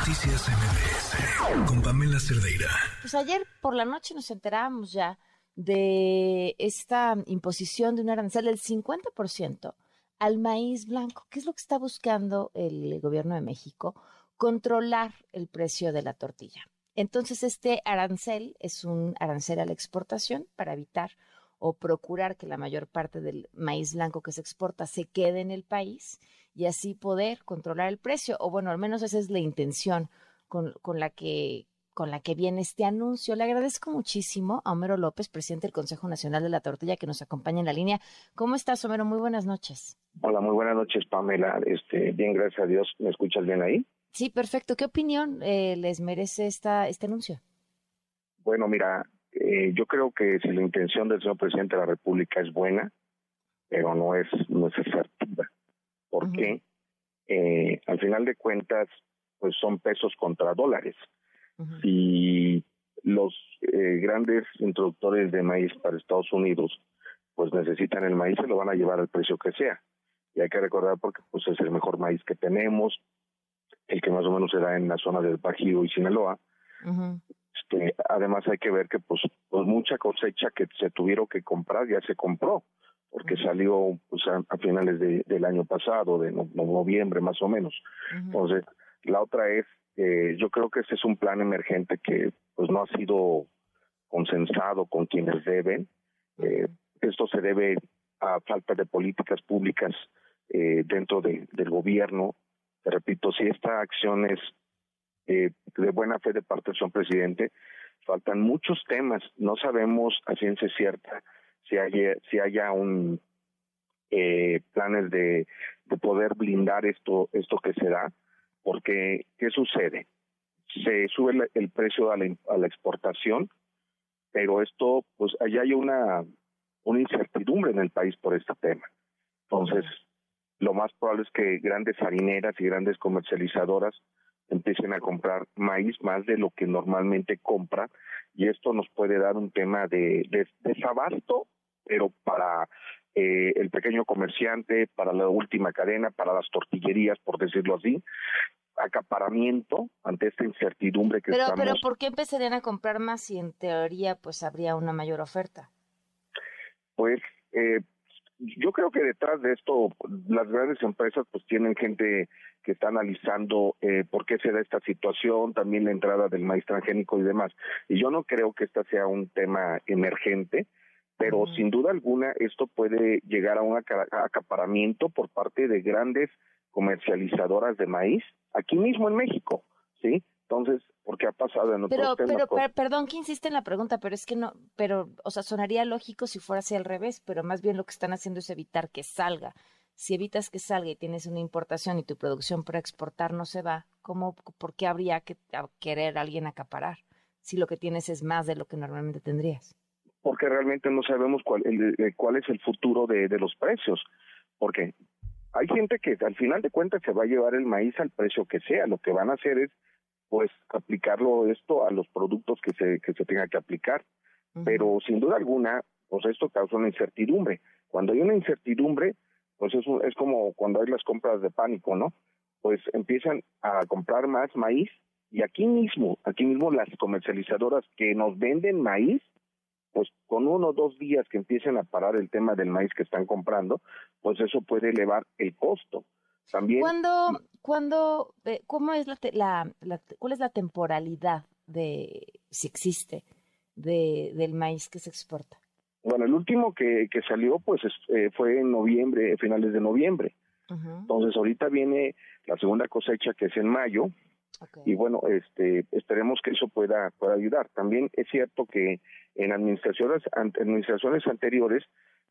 Noticias MBS con Pamela Cerdeira. Pues ayer por la noche nos enterábamos ya de esta imposición de un arancel del 50% al maíz blanco. ¿Qué es lo que está buscando el gobierno de México? Controlar el precio de la tortilla. Entonces, este arancel es un arancel a la exportación para evitar o procurar que la mayor parte del maíz blanco que se exporta se quede en el país y así poder controlar el precio. O bueno, al menos esa es la intención con, con la que con la que viene este anuncio. Le agradezco muchísimo a Homero López, presidente del Consejo Nacional de la Tortilla, que nos acompaña en la línea. ¿Cómo estás, Homero? Muy buenas noches. Hola, muy buenas noches, Pamela. Este, bien, gracias a Dios. ¿Me escuchas bien ahí? Sí, perfecto. ¿Qué opinión eh, les merece esta, este anuncio? Bueno, mira, eh, yo creo que si la intención del señor presidente de la República es buena, pero no es, no es efectiva. ¿Por qué? Eh, al final de cuentas, pues son pesos contra dólares. Si los eh, grandes introductores de maíz para Estados Unidos, pues necesitan el maíz, se lo van a llevar al precio que sea. Y hay que recordar porque pues es el mejor maíz que tenemos, el que más o menos se da en la zona del Bajío y Sinaloa. Este, además hay que ver que pues, pues, mucha cosecha que se tuvieron que comprar ya se compró porque salió pues, a, finales del año pasado, de noviembre más o menos. Entonces, la otra es, eh, yo creo que ese es un plan emergente que pues no ha sido consensado con quienes deben. Eh, esto se debe a falta de políticas públicas eh, dentro del gobierno. Te repito, si esta acción es eh, de buena fe de parte del señor presidente, faltan muchos temas. No sabemos a ciencia cierta si haya, si haya un eh, planes de, de poder blindar esto, esto que se da, porque ¿qué sucede? Se sube el, precio a la, a la exportación, pero esto, pues allá hay una, una incertidumbre en el país por este tema. Entonces, lo más probable es que grandes harineras y grandes comercializadoras empiecen a comprar maíz más de lo que normalmente compra y esto nos puede dar un tema de, desabasto, pero para eh, el pequeño comerciante, para la última cadena, para las tortillerías, por decirlo así, acaparamiento ante esta incertidumbre que pero, estamos... Pero ¿por qué empezarían a comprar más si en teoría pues habría una mayor oferta? Pues eh, yo creo que detrás de esto las grandes empresas pues tienen gente que está analizando eh, por qué se da esta situación, también la entrada del maíz transgénico y demás. Y yo no creo que este sea un tema emergente, pero sin duda alguna esto puede llegar a un acaparamiento por parte de grandes comercializadoras de maíz aquí mismo en México, ¿sí? Entonces, porque ha pasado en otros pero, Pero, perdón que insiste en la pregunta, pero es que no, pero, o sea, sonaría lógico si fuera así al revés, pero más bien lo que están haciendo es evitar que salga. Si evitas que salga y tienes una importación y tu producción para exportar no se va, ¿cómo, por qué habría que querer alguien acaparar si lo que tienes es más de lo que normalmente tendrías? Porque realmente no sabemos cuál, cuál es el futuro de, de los precios. Porque hay gente que al final de cuentas se va a llevar el maíz al precio que sea. Lo que van a hacer es pues aplicarlo esto a los productos que se, que se tenga que aplicar. Pero sin duda alguna, pues esto causa una incertidumbre. Cuando hay una incertidumbre, pues eso es como cuando hay las compras de pánico, ¿no? Pues empiezan a comprar más maíz y aquí mismo, aquí mismo las comercializadoras que nos venden maíz, pues con uno o dos días que empiecen a parar el tema del maíz que están comprando, pues eso puede elevar el costo. También. ¿Cuándo, cuándo, eh, cómo es la, la, cuál es la temporalidad de, si existe, de, del maíz que se exporta? Bueno, el último que, que salió, pues, eh, fue en noviembre, finales de noviembre. Entonces, ahorita viene la segunda cosecha, que es en mayo, y bueno, este, esperemos que eso pueda, pueda ayudar. También es cierto que en administraciones, administraciones anteriores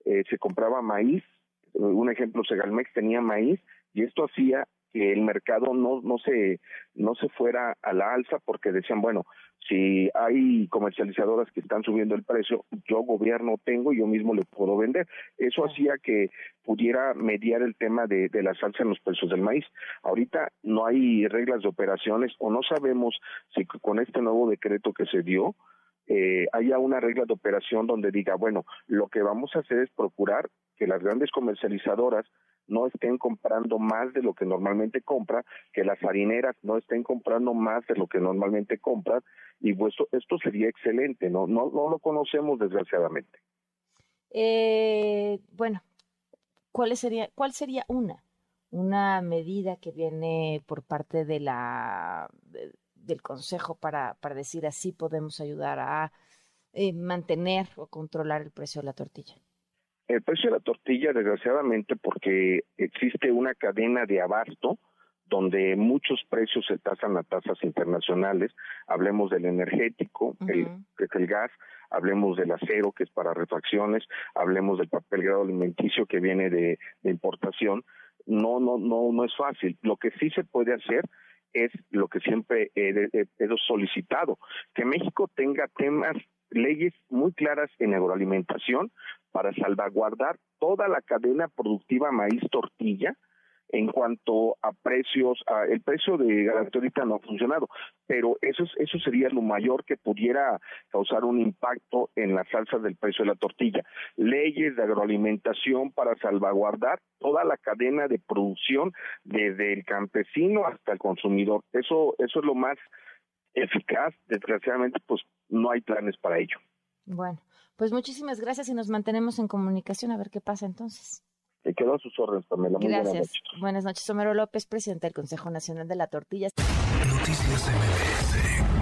eh, se compraba maíz, un ejemplo, Segalmex tenía maíz y esto hacía que el mercado no no se no se fuera a la alza porque decían bueno si hay comercializadoras que están subiendo el precio yo gobierno tengo y yo mismo le puedo vender. Eso hacía que pudiera mediar el tema de, de la salsa en los precios del maíz. Ahorita no hay reglas de operaciones o no sabemos si con este nuevo decreto que se dio eh, haya una regla de operación donde diga bueno lo que vamos a hacer es procurar que las grandes comercializadoras no estén comprando más de lo que normalmente compra, que las harineras no estén comprando más de lo que normalmente compran, y pues esto sería excelente, ¿no? No, no lo conocemos desgraciadamente. Eh, bueno, ¿cuál sería, ¿cuál sería una? Una medida que viene por parte de la del Consejo para, para decir así podemos ayudar a eh, mantener o controlar el precio de la tortilla. El precio de la tortilla, desgraciadamente, porque existe una cadena de abasto donde muchos precios se tasan a tasas internacionales. Hablemos del energético, el, que es el gas, hablemos del acero, que es para refacciones, hablemos del papel grado alimenticio que viene de, importación. No, no, no, no es fácil. Lo que sí se puede hacer es lo que siempre he, he solicitado, que México tenga temas leyes muy claras en agroalimentación para salvaguardar toda la cadena productiva maíz-tortilla en cuanto a precios, el precio de garantía ahorita no ha funcionado, pero eso eso sería lo mayor que pudiera causar un impacto en las salsas del precio de la tortilla. Leyes de agroalimentación para salvaguardar toda la cadena de producción desde el campesino hasta el consumidor. Eso eso es lo más eficaz. Desgraciadamente, pues no hay planes para ello. Bueno, pues muchísimas gracias y nos mantenemos en comunicación a ver qué pasa entonces. Te quedo a sus órdenes, Pamela. Muy gracias. Buenas noches. buenas noches, Homero López, presidente del Consejo Nacional de la Tortilla. Noticias MBS